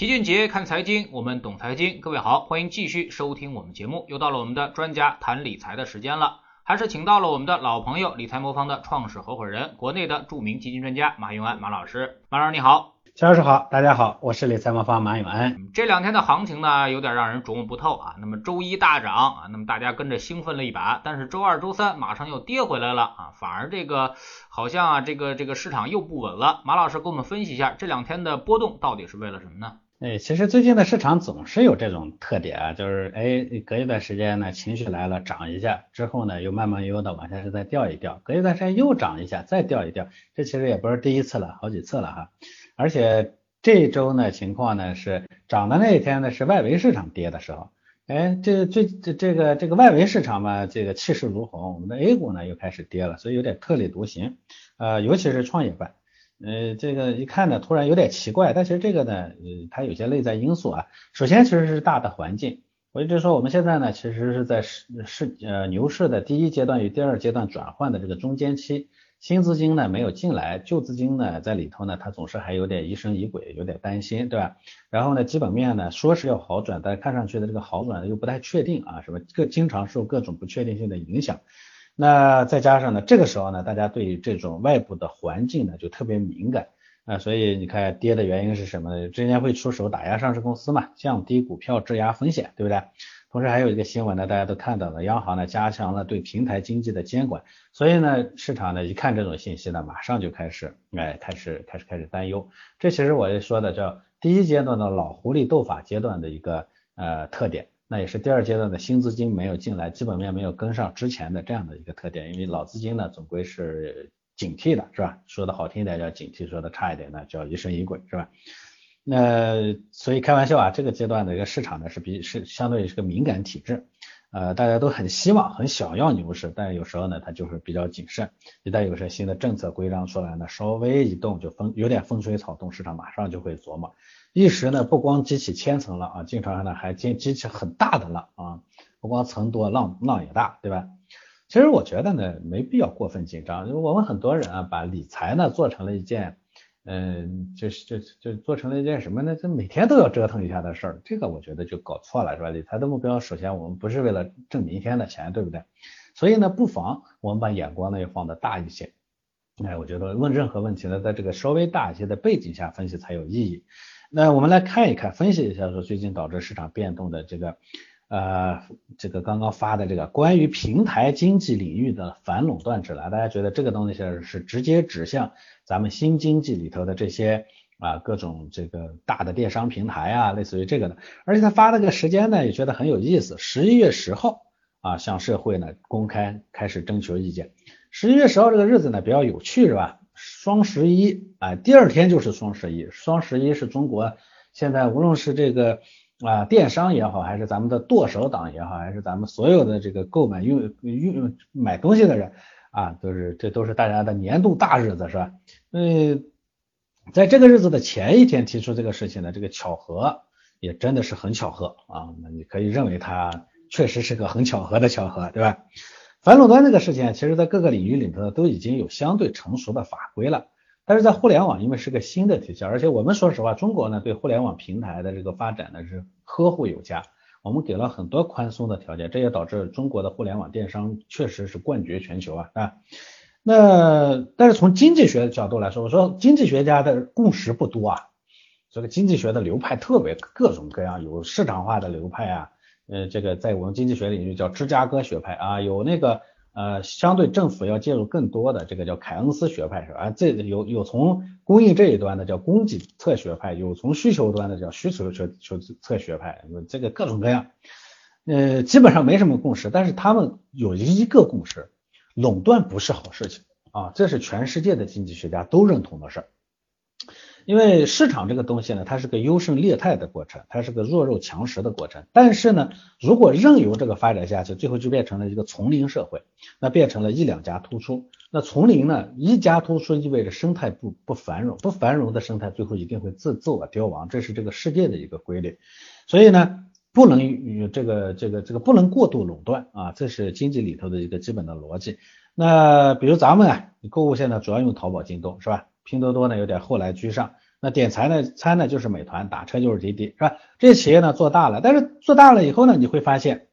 齐俊杰看财经，我们懂财经。各位好，欢迎继续收听我们节目。又到了我们的专家谈理财的时间了，还是请到了我们的老朋友理财魔方的创始合伙人，国内的著名基金专家马永安马老师。马老师你好。肖老师好，大家好，我是理财魔方马永安。这两天的行情呢，有点让人琢磨不透啊。那么周一大涨啊，那么大家跟着兴奋了一把，但是周二、周三马上又跌回来了啊，反而这个好像啊，这个这个市场又不稳了。马老师给我们分析一下这两天的波动到底是为了什么呢？哎，其实最近的市场总是有这种特点啊，就是哎，隔一段时间呢情绪来了涨一下，之后呢又慢慢悠悠的往下是再掉一掉，隔一段时间又涨一下，再掉一掉，这其实也不是第一次了，好几次了哈，而且。这周呢情况呢是涨的那一天呢是外围市场跌的时候，哎，这最这这个这个外围市场嘛，这个气势如虹，我们的 A 股呢又开始跌了，所以有点特立独行，呃，尤其是创业板，呃，这个一看呢突然有点奇怪，但其实这个呢，呃，它有些内在因素啊，首先其实是大的环境，我一直说我们现在呢其实是在市市呃牛市的第一阶段与第二阶段转换的这个中间期。新资金呢没有进来，旧资金呢在里头呢，它总是还有点疑神疑鬼，有点担心，对吧？然后呢，基本面呢说是要好转，但看上去的这个好转又不太确定啊，什么各经常受各种不确定性的影响。那再加上呢，这个时候呢，大家对于这种外部的环境呢就特别敏感啊，所以你看跌的原因是什么呢？之前会出手打压上市公司嘛，降低股票质押风险，对不对？同时还有一个新闻呢，大家都看到了，央行呢加强了对平台经济的监管，所以呢，市场呢一看这种信息呢，马上就开始，哎，开始开始开始担忧。这其实我就说的叫第一阶段的老狐狸斗法阶段的一个呃特点，那也是第二阶段的新资金没有进来，基本面没有跟上之前的这样的一个特点，因为老资金呢总归是警惕的，是吧？说的好听一点叫警惕，说的差一点呢叫疑神疑鬼，是吧？那所以开玩笑啊，这个阶段的一个市场呢是比是相对于是个敏感体质，呃，大家都很希望很想要牛市，但有时候呢它就是比较谨慎，一旦有些新的政策规章出来呢，稍微一动就风有点风吹草动，市场马上就会琢磨，一时呢不光激起千层浪啊，经常呢还激激起很大的浪啊，不光层多浪浪也大，对吧？其实我觉得呢没必要过分紧张，因为我们很多人啊把理财呢做成了一件。嗯，就是就就做成了一件什么呢？就每天都要折腾一下的事儿，这个我觉得就搞错了，是吧？理财的目标，首先我们不是为了挣明天的钱，对不对？所以呢，不妨我们把眼光呢要放的大一些。哎，我觉得问任何问题呢，在这个稍微大一些的背景下分析才有意义。那我们来看一看，分析一下说最近导致市场变动的这个。呃，这个刚刚发的这个关于平台经济领域的反垄断指南，大家觉得这个东西是直接指向咱们新经济里头的这些啊各种这个大的电商平台啊，类似于这个的。而且他发了个时间呢，也觉得很有意思，十一月十号啊向社会呢公开开始征求意见。十一月十号这个日子呢比较有趣是吧？双十一啊，第二天就是双十一，双十一是中国现在无论是这个。啊，电商也好，还是咱们的剁手党也好，还是咱们所有的这个购买用用买东西的人啊，都是这都是大家的年度大日子，是吧？嗯，在这个日子的前一天提出这个事情呢，这个巧合也真的是很巧合啊，那你可以认为它确实是个很巧合的巧合，对吧？反垄断这个事情，其实在各个领域里头呢都已经有相对成熟的法规了。但是在互联网，因为是个新的体系，而且我们说实话，中国呢对互联网平台的这个发展呢是呵护有加，我们给了很多宽松的条件，这也导致中国的互联网电商确实是冠绝全球啊啊。那但是从经济学的角度来说，我说经济学家的共识不多啊，这个经济学的流派特别各种各样，有市场化的流派啊，呃，这个在我们经济学领域叫芝加哥学派啊，有那个。呃，相对政府要介入更多的这个叫凯恩斯学派是吧？这有有从供应这一端的叫供给侧学派，有从需求端的叫需求侧求侧学派，这个各种各样，呃，基本上没什么共识，但是他们有一个共识，垄断不是好事情啊，这是全世界的经济学家都认同的事儿。因为市场这个东西呢，它是个优胜劣汰的过程，它是个弱肉强食的过程。但是呢，如果任由这个发展下去，最后就变成了一个丛林社会，那变成了一两家突出。那丛林呢，一家突出意味着生态不不繁荣，不繁荣的生态最后一定会自自我凋亡，这是这个世界的一个规律。所以呢，不能与这个这个这个不能过度垄断啊，这是经济里头的一个基本的逻辑。那比如咱们啊，你购物现在主要用淘宝、京东是吧？拼多多呢有点后来居上，那点餐呢，餐呢就是美团，打车就是滴滴，是吧？这些企业呢做大了，但是做大了以后呢，你会发现，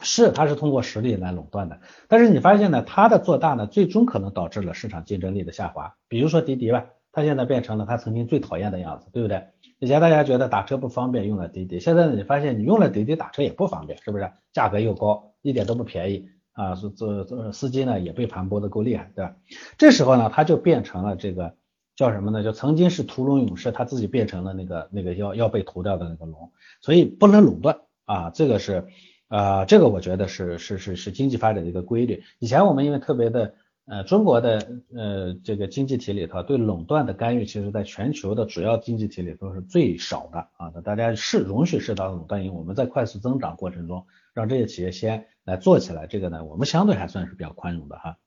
是它是通过实力来垄断的，但是你发现呢，它的做大呢，最终可能导致了市场竞争力的下滑。比如说滴滴吧，它现在变成了它曾经最讨厌的样子，对不对？以前大家觉得打车不方便，用了滴滴，现在呢，你发现你用了滴滴打车也不方便，是不是？价格又高，一点都不便宜啊，这这司机呢也被盘剥的够厉害，对吧？这时候呢，他就变成了这个。叫什么呢？就曾经是屠龙勇士，他自己变成了那个那个要要被屠掉的那个龙，所以不能垄断啊，这个是啊，这个我觉得是是是是经济发展的一个规律。以前我们因为特别的呃中国的呃这个经济体里头对垄断的干预，其实在全球的主要经济体里都是最少的啊，大家是容许适当的垄断，因为我们在快速增长过程中让这些企业先来做起来，这个呢我们相对还算是比较宽容的哈。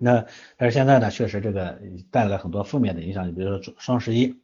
那但是现在呢，确实这个带来了很多负面的影响。你比如说双十一，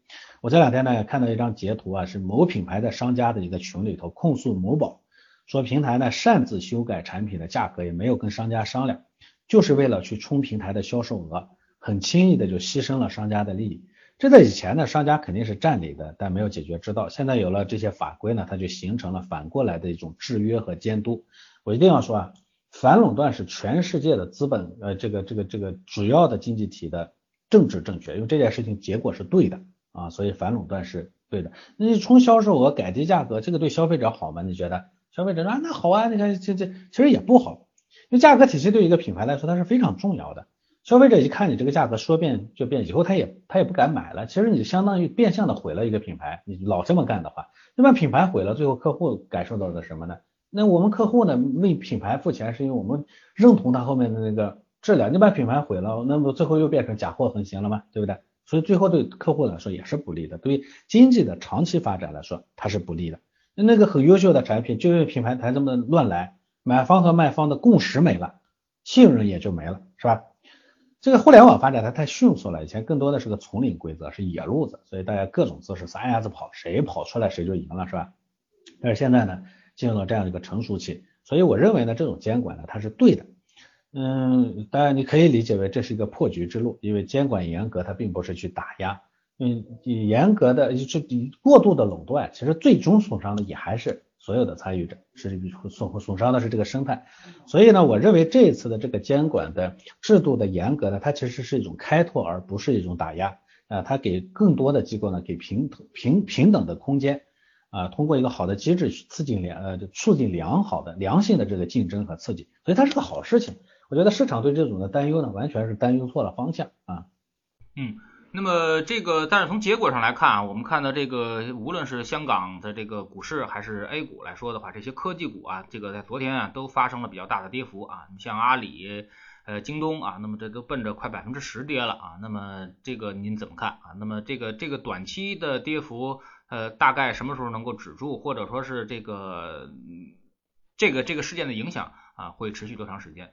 我这两天呢看到一张截图啊，是某品牌的商家的一个群里头控诉某宝，说平台呢擅自修改产品的价格，也没有跟商家商量，就是为了去冲平台的销售额，很轻易的就牺牲了商家的利益。这在以前呢，商家肯定是占理的，但没有解决之道。现在有了这些法规呢，它就形成了反过来的一种制约和监督。我一定要说啊。反垄断是全世界的资本，呃，这个这个这个主要的经济体的政治正确，因为这件事情结果是对的啊，所以反垄断是对的。那你冲销售额、改低价格，这个对消费者好吗？你觉得？消费者说啊，那好啊，你看这这其实也不好，因为价格体系对一个品牌来说它是非常重要的。消费者一看你这个价格说变就变，以后他也他也不敢买了。其实你相当于变相的毁了一个品牌，你老这么干的话，那么品牌毁了，最后客户感受到的什么呢？那我们客户呢为品牌付钱，是因为我们认同它后面的那个质量。你把品牌毁了，那么最后又变成假货横行了吗？对不对？所以最后对客户来说也是不利的，对于经济的长期发展来说它是不利的。那个很优秀的产品，就因为品牌才这么乱来，买方和卖方的共识没了，信任也就没了，是吧？这个互联网发展它太迅速了，以前更多的是个丛林规则，是野路子，所以大家各种姿势撒丫子跑，谁跑出来谁就赢了，是吧？但是现在呢？进入了这样一个成熟期，所以我认为呢，这种监管呢，它是对的。嗯，当然你可以理解为这是一个破局之路，因为监管严格，它并不是去打压。嗯，严格的就是过度的垄断，其实最终损伤的也还是所有的参与者，是损损伤的是这个生态。所以呢，我认为这一次的这个监管的制度的严格呢，它其实是一种开拓，而不是一种打压。啊，它给更多的机构呢，给平平平等的空间。啊，通过一个好的机制去刺激良呃促进良好的良性的这个竞争和刺激，所以它是个好事情。我觉得市场对这种的担忧呢，完全是担忧错了方向啊。嗯，那么这个但是从结果上来看啊，我们看到这个无论是香港的这个股市还是 A 股来说的话，这些科技股啊，这个在昨天啊都发生了比较大的跌幅啊。你像阿里、呃京东啊，那么这都奔着快百分之十跌了啊。那么这个您怎么看啊？那么这个这个短期的跌幅。呃，大概什么时候能够止住，或者说是这个这个这个事件的影响啊，会持续多长时间？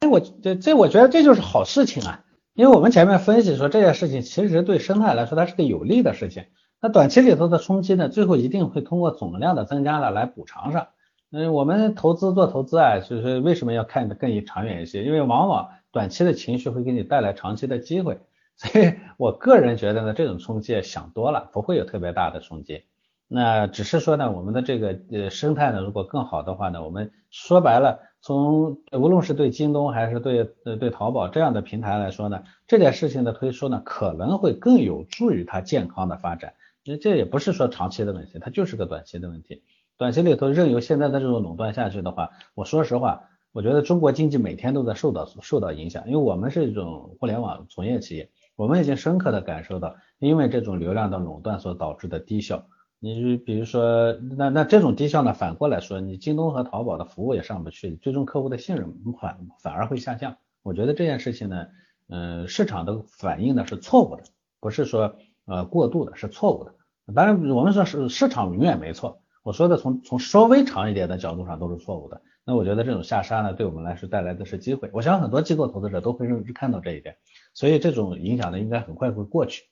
哎，我这这我觉得这就是好事情啊，因为我们前面分析说这件事情其实对生态来说它是个有利的事情。那短期里头的冲击呢，最后一定会通过总量的增加呢来补偿上。嗯，我们投资做投资啊，就是为什么要看得更长远一些？因为往往短期的情绪会给你带来长期的机会。所以我个人觉得呢，这种冲击想多了，不会有特别大的冲击。那只是说呢，我们的这个呃生态呢，如果更好的话呢，我们说白了，从无论是对京东还是对呃对淘宝这样的平台来说呢，这件事情的推出呢，可能会更有助于它健康的发展。那这也不是说长期的问题，它就是个短期的问题。短期里头任由现在的这种垄断下去的话，我说实话，我觉得中国经济每天都在受到受到影响，因为我们是一种互联网从业企业。我们已经深刻的感受到，因为这种流量的垄断所导致的低效。你比如说，那那这种低效呢，反过来说，你京东和淘宝的服务也上不去，最终客户的信任反反而会下降。我觉得这件事情呢，嗯，市场的反应呢是错误的，不是说呃过度的，是错误的。当然，我们说是市场永远没错。我说的从从稍微长一点的角度上都是错误的。那我觉得这种下杀呢，对我们来说带来的是机会。我想很多机构投资者都会认看到这一点。所以这种影响呢，应该很快会过去。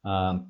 啊，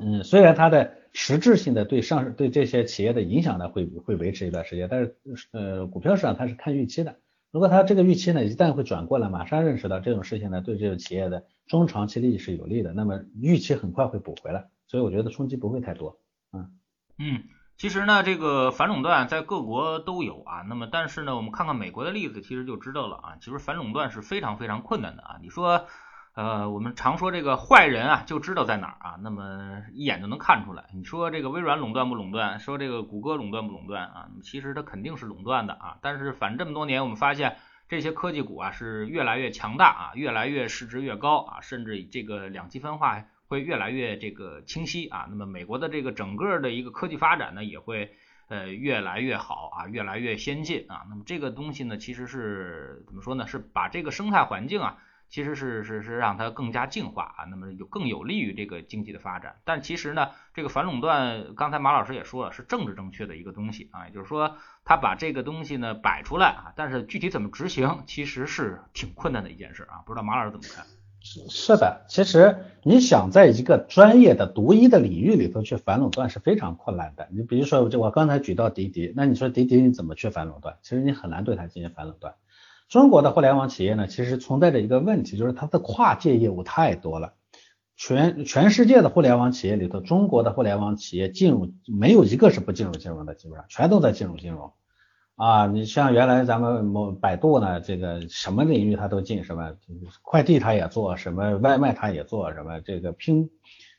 嗯，虽然它的实质性的对上对这些企业的影响呢，会会维持一段时间，但是呃，股票市场它是看预期的，如果它这个预期呢一旦会转过来，马上认识到这种事情呢对这个企业的中长期利益是有利的，那么预期很快会补回来，所以我觉得冲击不会太多。嗯嗯。其实呢，这个反垄断在各国都有啊。那么，但是呢，我们看看美国的例子，其实就知道了啊。其实反垄断是非常非常困难的啊。你说，呃，我们常说这个坏人啊，就知道在哪儿啊，那么一眼就能看出来。你说这个微软垄断不垄断？说这个谷歌垄断不垄断啊？其实它肯定是垄断的啊。但是反正这么多年，我们发现这些科技股啊是越来越强大啊，越来越市值越高啊，甚至这个两极分化。会越来越这个清晰啊，那么美国的这个整个的一个科技发展呢，也会呃越来越好啊，越来越先进啊。那么这个东西呢，其实是怎么说呢？是把这个生态环境啊，其实是是是让它更加净化啊，那么有更有利于这个经济的发展。但其实呢，这个反垄断，刚才马老师也说了，是政治正确的一个东西啊，也就是说，他把这个东西呢摆出来啊，但是具体怎么执行，其实是挺困难的一件事啊。不知道马老师怎么看？是的，其实你想在一个专业的独一的领域里头去反垄断是非常困难的。你比如说，就我刚才举到滴滴，那你说滴滴你怎么去反垄断？其实你很难对它进行反垄断。中国的互联网企业呢，其实存在着一个问题，就是它的跨界业务太多了。全全世界的互联网企业里头，中国的互联网企业进入没有一个是不进入金融的，基本上全都在进入金融。啊，你像原来咱们某百度呢，这个什么领域它都进，什么快递它也做，什么外卖它也做，什么这个拼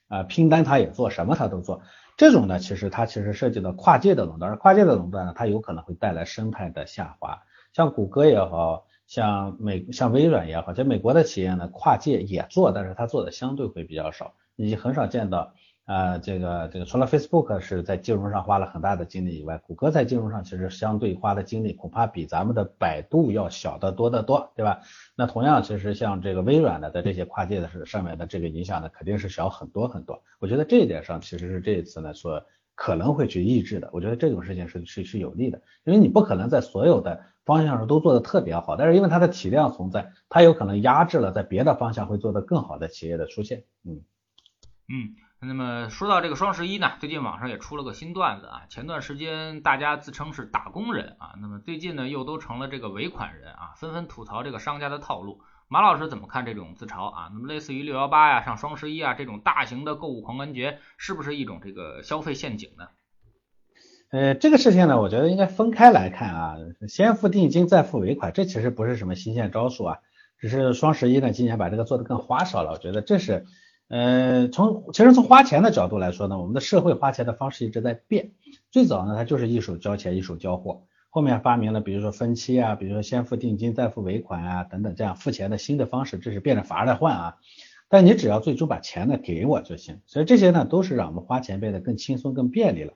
啊拼单它也做，什么它都做。这种呢，其实它其实涉及到跨界的垄断，而跨界的垄断呢，它有可能会带来生态的下滑。像谷歌也好像美像微软也好，在美国的企业呢，跨界也做，但是它做的相对会比较少，你很少见到。啊，这个这个除了 Facebook 是在金融上花了很大的精力以外，谷歌在金融上其实相对花的精力恐怕比咱们的百度要小得多得多，对吧？那同样，其实像这个微软的在这些跨界的是上面的这个影响呢，肯定是小很多很多。我觉得这一点上其实是这一次呢说可能会去抑制的。我觉得这种事情是是是有利的，因为你不可能在所有的方向上都做的特别好，但是因为它的体量存在，它有可能压制了在别的方向会做得更好的企业的出现。嗯嗯。那么说到这个双十一呢，最近网上也出了个新段子啊。前段时间大家自称是打工人啊，那么最近呢又都成了这个尾款人啊，纷纷吐槽这个商家的套路。马老师怎么看这种自嘲啊？那么类似于六幺八呀、上双十一啊这种大型的购物狂欢节，是不是一种这个消费陷阱呢？呃，这个事情呢，我觉得应该分开来看啊。先付定金再付尾款，这其实不是什么新鲜招数啊，只是双十一呢今年把这个做得更花哨了。我觉得这是。呃，从其实从花钱的角度来说呢，我们的社会花钱的方式一直在变。最早呢，它就是一手交钱一手交货，后面发明了比如说分期啊，比如说先付定金再付尾款啊等等这样付钱的新的方式，这是变着法儿的换啊。但你只要最终把钱呢给我就行。所以这些呢都是让我们花钱变得更轻松更便利了。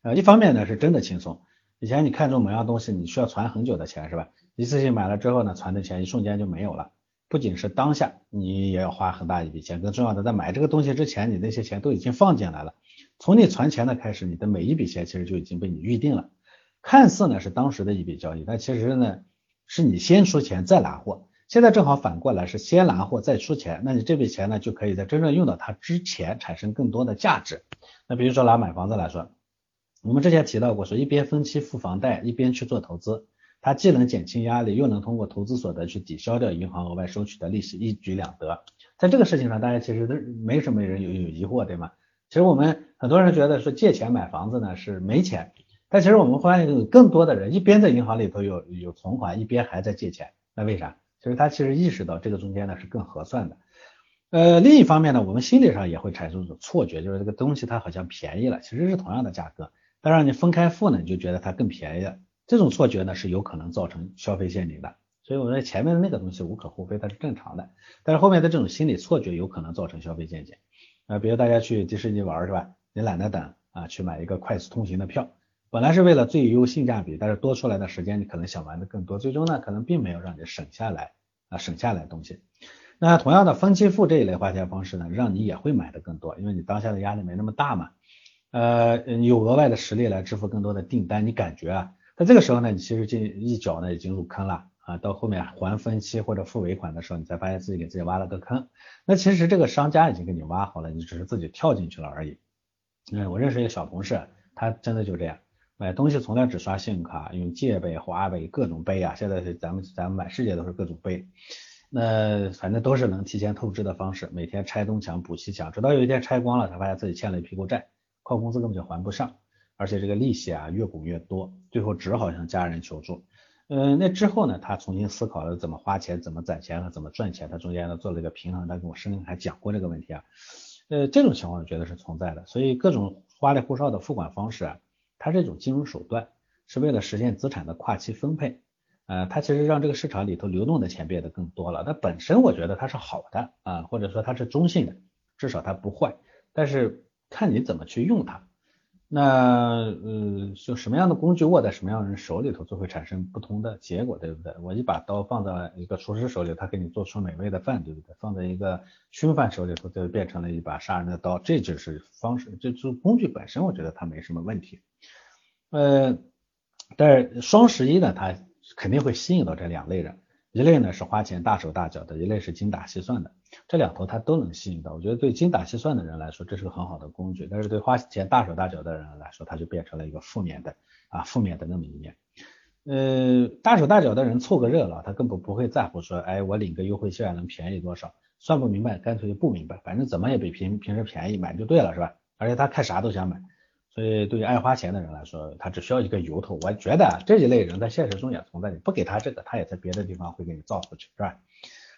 呃，一方面呢是真的轻松，以前你看中某样东西，你需要存很久的钱是吧？一次性买了之后呢，存的钱一瞬间就没有了。不仅是当下，你也要花很大一笔钱。更重要的，在买这个东西之前，你那些钱都已经放进来了。从你存钱的开始，你的每一笔钱其实就已经被你预定了。看似呢是当时的一笔交易，但其实呢是你先出钱再拿货。现在正好反过来是先拿货再出钱，那你这笔钱呢就可以在真正用到它之前产生更多的价值。那比如说拿买房子来说，我们之前提到过，说一边分期付房贷，一边去做投资。它既能减轻压力，又能通过投资所得去抵消掉银行额外收取的利息，一举两得。在这个事情上，大家其实都没什么人有有疑惑，对吗？其实我们很多人觉得说借钱买房子呢是没钱，但其实我们发现有更多的人一边在银行里头有有存款，一边还在借钱，那为啥？其实他其实意识到这个中间呢是更合算的。呃，另一方面呢，我们心理上也会产生一种错觉，就是这个东西它好像便宜了，其实是同样的价格，但让你分开付呢，你就觉得它更便宜了。这种错觉呢是有可能造成消费陷阱的，所以我说前面的那个东西无可厚非，它是正常的，但是后面的这种心理错觉有可能造成消费陷阱啊，比如大家去迪士尼玩是吧？你懒得等啊，去买一个快速通行的票，本来是为了最优性价比，但是多出来的时间你可能想玩的更多，最终呢可能并没有让你省下来啊省下来东西。那同样的分期付这一类花钱方式呢，让你也会买的更多，因为你当下的压力没那么大嘛，呃有额外的实力来支付更多的订单，你感觉啊？在这个时候呢，你其实进一脚呢已经入坑了啊，到后面还分期或者付尾款的时候，你才发现自己给自己挖了个坑。那其实这个商家已经给你挖好了，你只是自己跳进去了而已。嗯，我认识一个小同事，他真的就这样。买东西从来只刷信用卡，用借呗、花呗各种呗啊，现在是咱们咱们满世界都是各种呗，那反正都是能提前透支的方式，每天拆东墙补西墙，直到有一天拆光了，才发现自己欠了一屁股债，靠工资根本就还不上，而且这个利息啊越滚越多，最后只好向家人求助。嗯，那之后呢，他重新思考了怎么花钱、怎么攒钱和怎么赚钱，他中间呢做了一个平衡，他跟我深还讲过这个问题啊。呃，这种情况我觉得是存在的，所以各种花里胡哨的付款方式啊。它是一种金融手段，是为了实现资产的跨期分配，呃，它其实让这个市场里头流动的钱变得更多了。它本身我觉得它是好的啊，或者说它是中性的，至少它不坏。但是看你怎么去用它。那呃，就什么样的工具握在什么样的人手里头，就会产生不同的结果，对不对？我一把刀放在一个厨师手里，他给你做出美味的饭，对不对？放在一个凶犯手里头，就变成了一把杀人的刀。这就是方式，这就工具本身，我觉得它没什么问题。呃，但是双十一呢，它肯定会吸引到这两类人，一类呢是花钱大手大脚的，一类是精打细算的，这两头他都能吸引到。我觉得对精打细算的人来说，这是个很好的工具，但是对花钱大手大脚的人来说，它就变成了一个负面的啊，负面的那么一面。呃，大手大脚的人凑个热闹，他根本不会在乎说，哎，我领个优惠券能便宜多少，算不明白，干脆就不明白，反正怎么也比平平时便宜，买就对了，是吧？而且他看啥都想买。所以，对于爱花钱的人来说，他只需要一个由头。我觉得这一类人在现实中也存在，你不给他这个，他也在别的地方会给你造出去，是吧？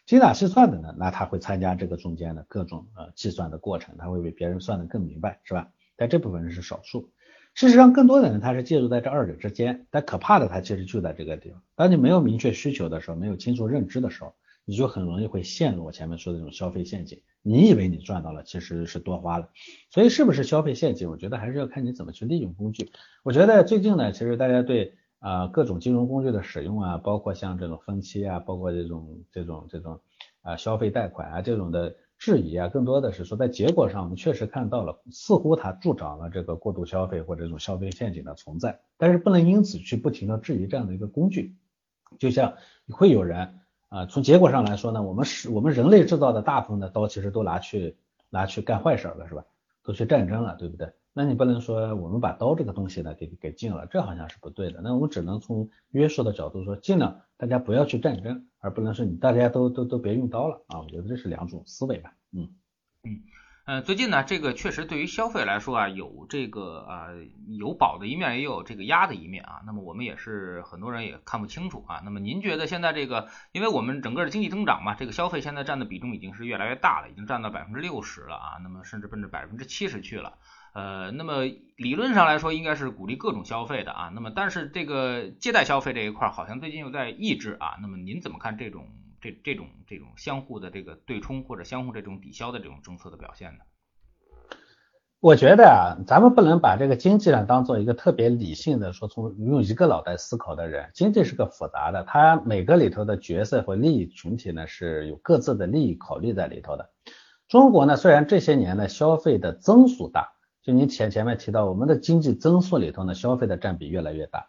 精打细算的呢，那他会参加这个中间的各种呃计算的过程，他会比别人算的更明白，是吧？但这部分人是少数。事实上，更多的人他是介入在这二者之间。但可怕的，他其实就在这个地方。当你没有明确需求的时候，没有清楚认知的时候。你就很容易会陷入我前面说的这种消费陷阱。你以为你赚到了，其实是多花了。所以是不是消费陷阱？我觉得还是要看你怎么去利用工具。我觉得最近呢，其实大家对啊各种金融工具的使用啊，包括像这种分期啊，包括这种这种这种啊消费贷款啊这种的质疑啊，更多的是说在结果上我们确实看到了，似乎它助长了这个过度消费或者这种消费陷阱的存在。但是不能因此去不停的质疑这样的一个工具。就像会有人。啊，从结果上来说呢，我们是我们人类制造的大部分的刀，其实都拿去拿去干坏事了，是吧？都去战争了，对不对？那你不能说我们把刀这个东西呢给给禁了，这好像是不对的。那我们只能从约束的角度说，尽量大家不要去战争，而不能说你大家都都都别用刀了啊。我觉得这是两种思维吧。嗯嗯。呃，最近呢，这个确实对于消费来说啊，有这个啊有保的一面，也有这个压的一面啊。那么我们也是很多人也看不清楚啊。那么您觉得现在这个，因为我们整个的经济增长嘛，这个消费现在占的比重已经是越来越大了，已经占到百分之六十了啊。那么甚至奔着百分之七十去了。呃，那么理论上来说，应该是鼓励各种消费的啊。那么但是这个借贷消费这一块，好像最近又在抑制啊。那么您怎么看这种？这这种这种相互的这个对冲或者相互这种抵消的这种政策的表现呢？我觉得啊，咱们不能把这个经济呢当做一个特别理性的说，从用一个脑袋思考的人。经济是个复杂的，它每个里头的角色和利益群体呢是有各自的利益考虑在里头的。中国呢，虽然这些年呢消费的增速大，就你前前面提到我们的经济增速里头呢消费的占比越来越大，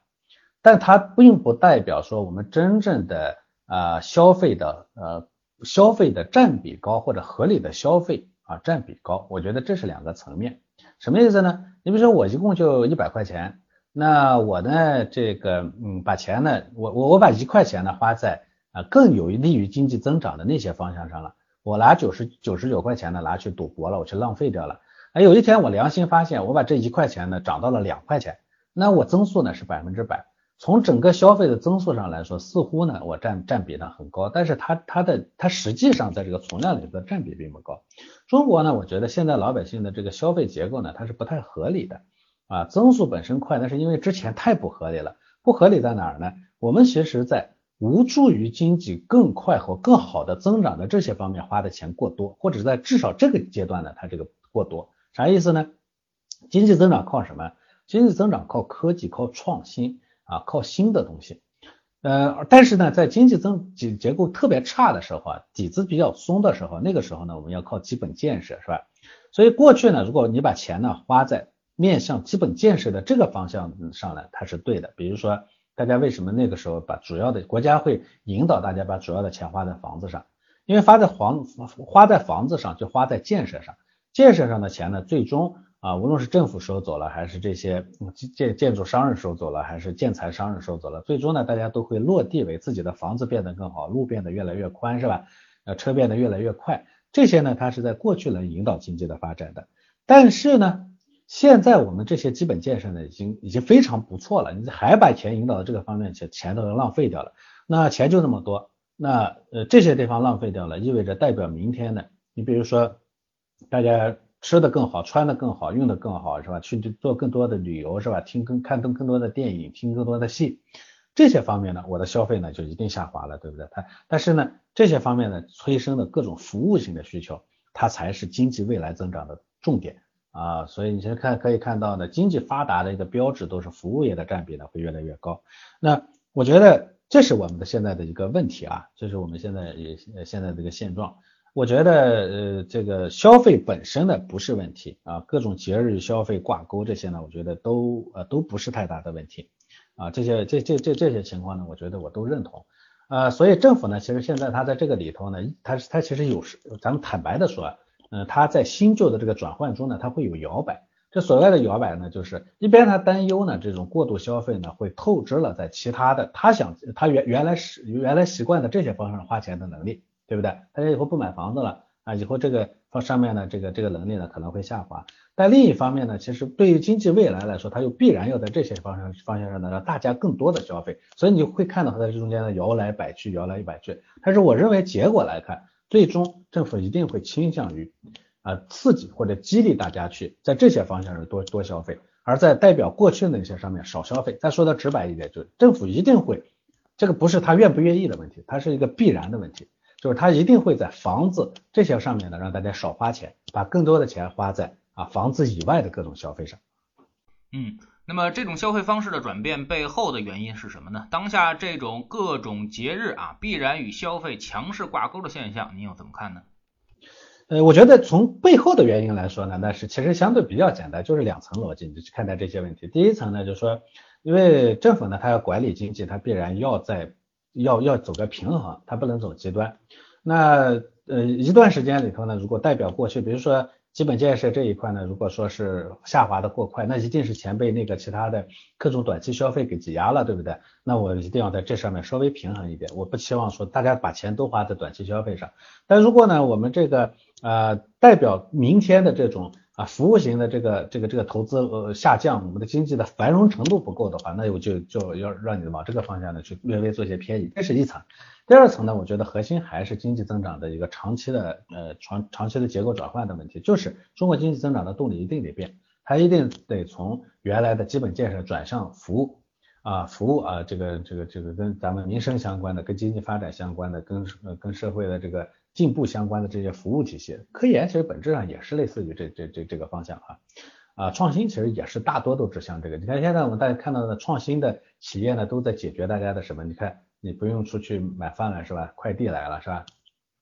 但它并不代表说我们真正的。啊，消费的呃，消费的占比高或者合理的消费啊，占比高，我觉得这是两个层面。什么意思呢？你比如说我一共就一百块钱，那我呢这个嗯，把钱呢，我我我把一块钱呢花在啊更有利于经济增长的那些方向上了。我拿九十九十九块钱呢拿去赌博了，我去浪费掉了。哎，有一天我良心发现，我把这一块钱呢涨到了两块钱，那我增速呢是百分之百。从整个消费的增速上来说，似乎呢我占占比呢很高，但是它它的它实际上在这个存量里的占比并不高。中国呢，我觉得现在老百姓的这个消费结构呢，它是不太合理的啊，增速本身快，那是因为之前太不合理了。不合理在哪儿呢？我们其实在无助于经济更快和更好的增长的这些方面花的钱过多，或者在至少这个阶段呢，它这个过多，啥意思呢？经济增长靠什么？经济增长靠科技，靠创新。啊，靠新的东西，呃，但是呢，在经济增结结构特别差的时候啊，底子比较松的时候，那个时候呢，我们要靠基本建设，是吧？所以过去呢，如果你把钱呢花在面向基本建设的这个方向上呢，它是对的。比如说，大家为什么那个时候把主要的国家会引导大家把主要的钱花在房子上？因为花在房花在房子上就花在建设上，建设上的钱呢，最终。啊，无论是政府收走了，还是这些建建筑商人收走了，还是建材商人收走了，最终呢，大家都会落地为自己的房子变得更好，路变得越来越宽，是吧？呃，车变得越来越快，这些呢，它是在过去能引导经济的发展的。但是呢，现在我们这些基本建设呢，已经已经非常不错了，你还把钱引导到这个方面去，钱都浪费掉了。那钱就那么多，那呃这些地方浪费掉了，意味着代表明天呢，你比如说大家。吃的更好，穿的更好，用的更好，是吧？去做更多的旅游，是吧？听更看更更多的电影，听更多的戏，这些方面呢，我的消费呢就一定下滑了，对不对？它但是呢，这些方面呢催生的各种服务性的需求，它才是经济未来增长的重点啊。所以你现在看可以看到呢，经济发达的一个标志都是服务业的占比呢会越来越高。那我觉得这是我们的现在的一个问题啊，这是我们现在也现在这个现状。我觉得呃，这个消费本身呢不是问题啊，各种节日消费挂钩这些呢，我觉得都呃都不是太大的问题啊，这些这这这这些情况呢，我觉得我都认同呃，所以政府呢，其实现在它在这个里头呢，它它其实有时咱们坦白的说，嗯，它在新旧的这个转换中呢，它会有摇摆。这所谓的摇摆呢，就是一边它担忧呢，这种过度消费呢会透支了在其他的他想他原原来是原来习惯的这些方向花钱的能力。对不对？大家以后不买房子了啊，以后这个方上面的，这个这个能力呢可能会下滑。但另一方面呢，其实对于经济未来来说，它又必然要在这些方向方向上呢，让大家更多的消费。所以你会看到它在这中间呢摇来摆去，摇来摆去。但是我认为结果来看，最终政府一定会倾向于啊刺激或者激励大家去在这些方向上多多消费，而在代表过去的那些上面少消费。再说的直白一点，就是政府一定会，这个不是他愿不愿意的问题，它是一个必然的问题。就是他一定会在房子这些上面呢，让大家少花钱，把更多的钱花在啊房子以外的各种消费上。嗯，那么这种消费方式的转变背后的原因是什么呢？当下这种各种节日啊必然与消费强势挂钩的现象，您又怎么看呢？呃，我觉得从背后的原因来说呢，那是其实相对比较简单，就是两层逻辑你去看待这些问题。第一层呢，就是说，因为政府呢，它要管理经济，它必然要在。要要走个平衡，它不能走极端。那呃一段时间里头呢，如果代表过去，比如说基本建设这一块呢，如果说是下滑的过快，那一定是钱被那个其他的各种短期消费给挤压了，对不对？那我一定要在这上面稍微平衡一点，我不期望说大家把钱都花在短期消费上。但如果呢，我们这个呃代表明天的这种。啊，服务型的这个这个这个投资呃下降，我们的经济的繁荣程度不够的话，那我就就要让你往这个方向呢去略微做些偏移，这是一层。第二层呢，我觉得核心还是经济增长的一个长期的呃长长期的结构转换的问题，就是中国经济增长的动力一定得变，它一定得从原来的基本建设转向服务啊服务啊这个这个这个跟咱们民生相关的、跟经济发展相关的、跟呃跟社会的这个。进步相关的这些服务体系，科研其实本质上也是类似于这这这这个方向啊啊，创新其实也是大多都指向这个。你看现在我们大家看到的创新的企业呢，都在解决大家的什么？你看你不用出去买饭了是吧？快递来了是吧？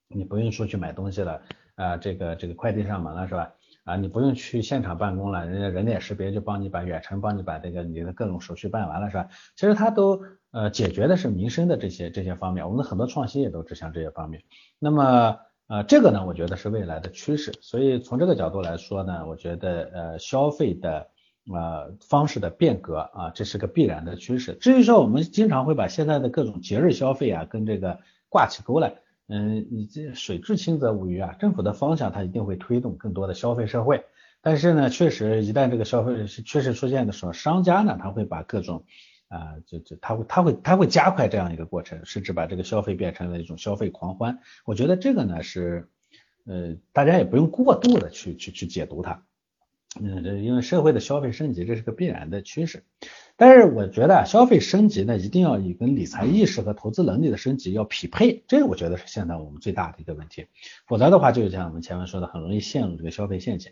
你不用出去买东西了啊，这个这个快递上门了是吧？啊，你不用去现场办公了，人家人脸识别就帮你把远程帮你把这个你的各种手续办完了是吧？其实它都呃解决的是民生的这些这些方面，我们的很多创新也都指向这些方面。那么呃这个呢，我觉得是未来的趋势。所以从这个角度来说呢，我觉得呃消费的呃方式的变革啊，这是个必然的趋势。至于说我们经常会把现在的各种节日消费啊跟这个挂起钩来。嗯，你这水至清则无鱼啊，政府的方向它一定会推动更多的消费社会，但是呢，确实一旦这个消费确实出现的时候，商家呢他会把各种啊，就就他会他会他会加快这样一个过程，甚至把这个消费变成了一种消费狂欢。我觉得这个呢是呃，大家也不用过度的去去去解读它，嗯，因为社会的消费升级这是个必然的趋势。但是我觉得消费升级呢，一定要以跟理财意识和投资能力的升级要匹配，这个我觉得是现在我们最大的一个问题。否则的话，就像我们前面说的，很容易陷入这个消费陷阱。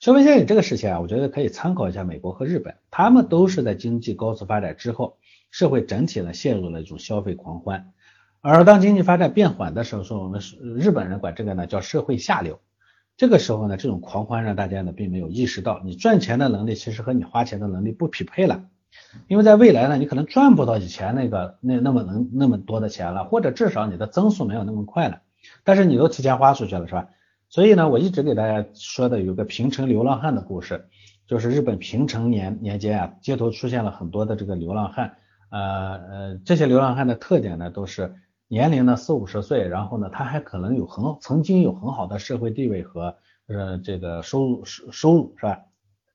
消费陷阱这个事情啊，我觉得可以参考一下美国和日本，他们都是在经济高速发展之后，社会整体呢陷入了一种消费狂欢。而当经济发展变缓的时候，说我们日本人管这个呢叫社会下流。这个时候呢，这种狂欢让大家呢并没有意识到，你赚钱的能力其实和你花钱的能力不匹配了。因为在未来呢，你可能赚不到以前那个那那么能那么多的钱了，或者至少你的增速没有那么快了，但是你都提前花出去了，是吧？所以呢，我一直给大家说的有个平成流浪汉的故事，就是日本平成年年间啊，街头出现了很多的这个流浪汉，呃呃，这些流浪汉的特点呢，都是年龄呢四五十岁，然后呢，他还可能有很曾经有很好的社会地位和呃这个收入收收入是吧？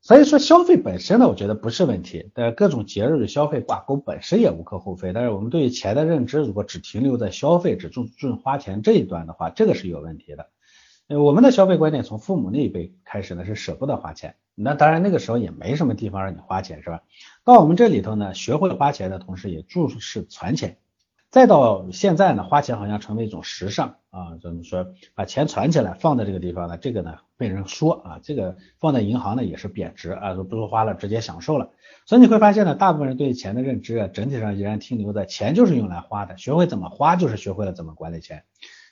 所以说消费本身呢，我觉得不是问题，但各种节日的消费挂钩本身也无可厚非。但是我们对于钱的认知，如果只停留在消费、只注重花钱这一端的话，这个是有问题的。呃，我们的消费观念从父母那一辈开始呢，是舍不得花钱。那当然那个时候也没什么地方让你花钱，是吧？到我们这里头呢，学会花钱的同时，也注视存钱。再到现在呢，花钱好像成为一种时尚啊，怎么说？把钱存起来放在这个地方呢？这个呢被人说啊，这个放在银行呢也是贬值啊，都不说花了直接享受了。所以你会发现呢，大部分人对钱的认知啊，整体上依然停留在钱就是用来花的，学会怎么花就是学会了怎么管理钱。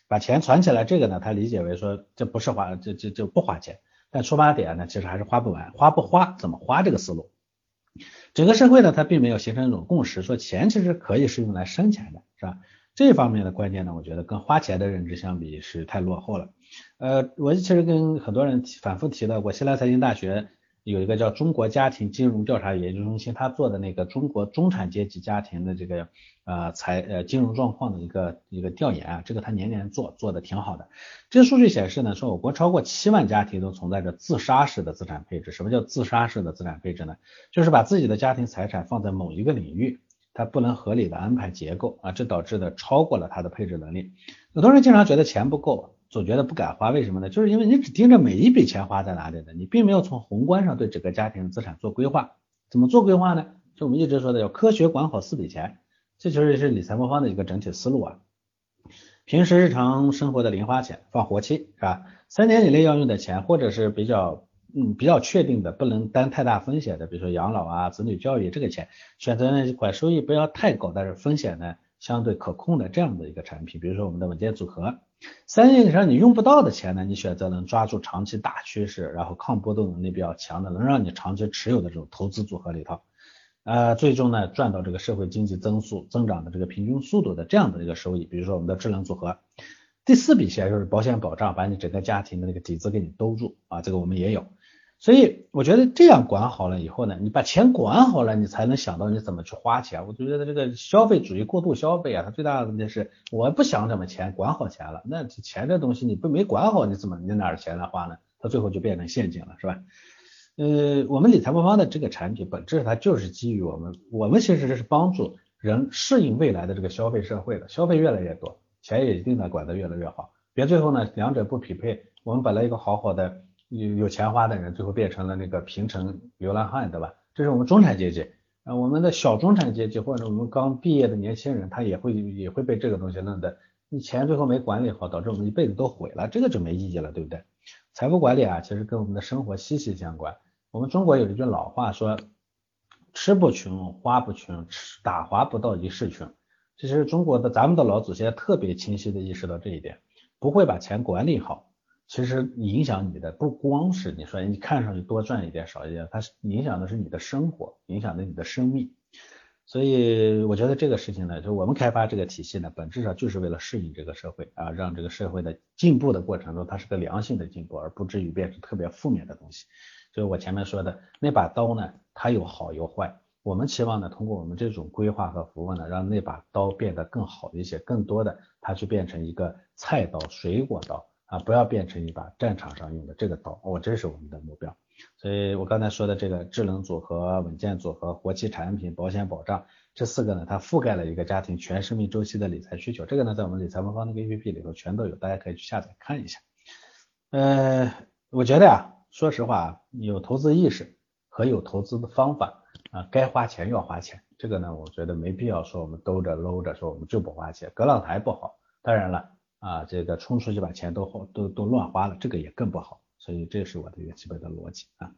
把钱存起来，这个呢他理解为说这不是花，这这就不花钱。但出发点呢其实还是花不完，花不花怎么花这个思路。整个社会呢，它并没有形成一种共识，说钱其实可以是用来生钱的，是吧？这方面的观念呢，我觉得跟花钱的认知相比是太落后了。呃，我其实跟很多人反复提到过，西南财经大学。有一个叫中国家庭金融调查研究中心，他做的那个中国中产阶级家庭的这个呃财呃金融状况的一个一个调研啊，这个他年年做，做的挺好的。这个数据显示呢，说我国超过七万家庭都存在着自杀式的资产配置。什么叫自杀式的资产配置呢？就是把自己的家庭财产放在某一个领域，他不能合理的安排结构啊，这导致的超过了他的配置能力。很多人经常觉得钱不够。总觉得不敢花，为什么呢？就是因为你只盯着每一笔钱花在哪里的，你并没有从宏观上对整个家庭资产做规划。怎么做规划呢？就我们一直说的要科学管好四笔钱，这其实是理财魔方的一个整体思路啊。平时日常生活的零花钱放活期是吧？三年以内要用的钱，或者是比较嗯比较确定的，不能担太大风险的，比如说养老啊、子女教育这个钱，选择一款收益不要太高，但是风险呢相对可控的这样的一个产品，比如说我们的稳健组合。三年以上你用不到的钱呢，你选择能抓住长期大趋势，然后抗波动能力比较强的，能让你长期持有的这种投资组合里头，呃，最终呢赚到这个社会经济增速增长的这个平均速度的这样的一个收益。比如说我们的智能组合，第四笔钱就是保险保障，把你整个家庭的那个底子给你兜住啊，这个我们也有。所以我觉得这样管好了以后呢，你把钱管好了，你才能想到你怎么去花钱。我就觉得这个消费主义过度消费啊，它最大的问题是我不想怎么钱，管好钱了，那钱这东西你不没管好，你怎么你哪儿钱来花呢？它最后就变成陷阱了，是吧？呃，我们理财魔方的这个产品本质它就是基于我们，我们其实是帮助人适应未来的这个消费社会的，消费越来越多，钱也一定呢管得越来越好，别最后呢两者不匹配。我们本来一个好好的。有有钱花的人，最后变成了那个平城流浪汉，对吧？这是我们中产阶级啊，我们的小中产阶级或者我们刚毕业的年轻人，他也会也会被这个东西弄得，你钱最后没管理好，导致我们一辈子都毁了，这个就没意义了，对不对？财富管理啊，其实跟我们的生活息息相关。我们中国有一句老话说，吃不穷，花不穷，吃打滑不到一世穷。其实中国的咱们的老祖先特别清晰的意识到这一点，不会把钱管理好。其实影响你的不光是你说你看上去多赚一点少一点，它影响的是你的生活，影响的你的生命。所以我觉得这个事情呢，就我们开发这个体系呢，本质上就是为了适应这个社会啊，让这个社会的进步的过程中，它是个良性的进步，而不至于变成特别负面的东西。就是我前面说的那把刀呢，它有好有坏。我们期望呢，通过我们这种规划和服务呢，让那把刀变得更好一些，更多的它去变成一个菜刀、水果刀。啊，不要变成一把战场上用的这个刀，哦，这是我们的目标。所以我刚才说的这个智能组合、稳健组合、活期产品、保险保障这四个呢，它覆盖了一个家庭全生命周期的理财需求。这个呢，在我们理财魔方那个 APP 里头全都有，大家可以去下载看一下。呃，我觉得呀，说实话，有投资意识和有投资的方法啊，该花钱要花钱。这个呢，我觉得没必要说我们兜着搂着说我们就不花钱，隔浪台不好。当然了。啊，这个冲出去把钱都都都乱花了，这个也更不好，所以这是我的一个基本的逻辑啊。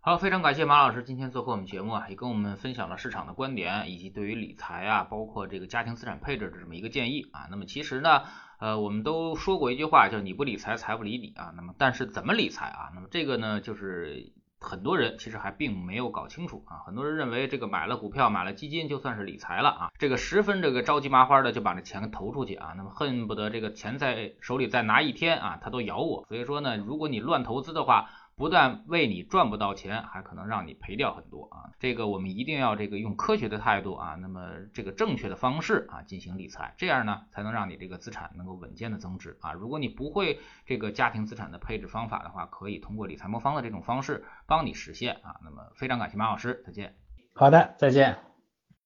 好，非常感谢马老师今天做客我们节目啊，也跟我们分享了市场的观点，以及对于理财啊，包括这个家庭资产配置的这么一个建议啊。那么其实呢，呃，我们都说过一句话，叫你不理财，财不理你啊。那么但是怎么理财啊？那么这个呢，就是。很多人其实还并没有搞清楚啊，很多人认为这个买了股票、买了基金就算是理财了啊，这个十分这个着急麻花的就把这钱投出去啊，那么恨不得这个钱在手里再拿一天啊，他都咬我。所以说呢，如果你乱投资的话，不但为你赚不到钱，还可能让你赔掉很多啊。这个我们一定要这个用科学的态度啊，那么这个正确的方式啊进行理财，这样呢才能让你这个资产能够稳健的增值啊。如果你不会这个家庭资产的配置方法的话，可以通过理财魔方的这种方式帮你实现啊。那么非常感谢马老师，再见。好的，再见。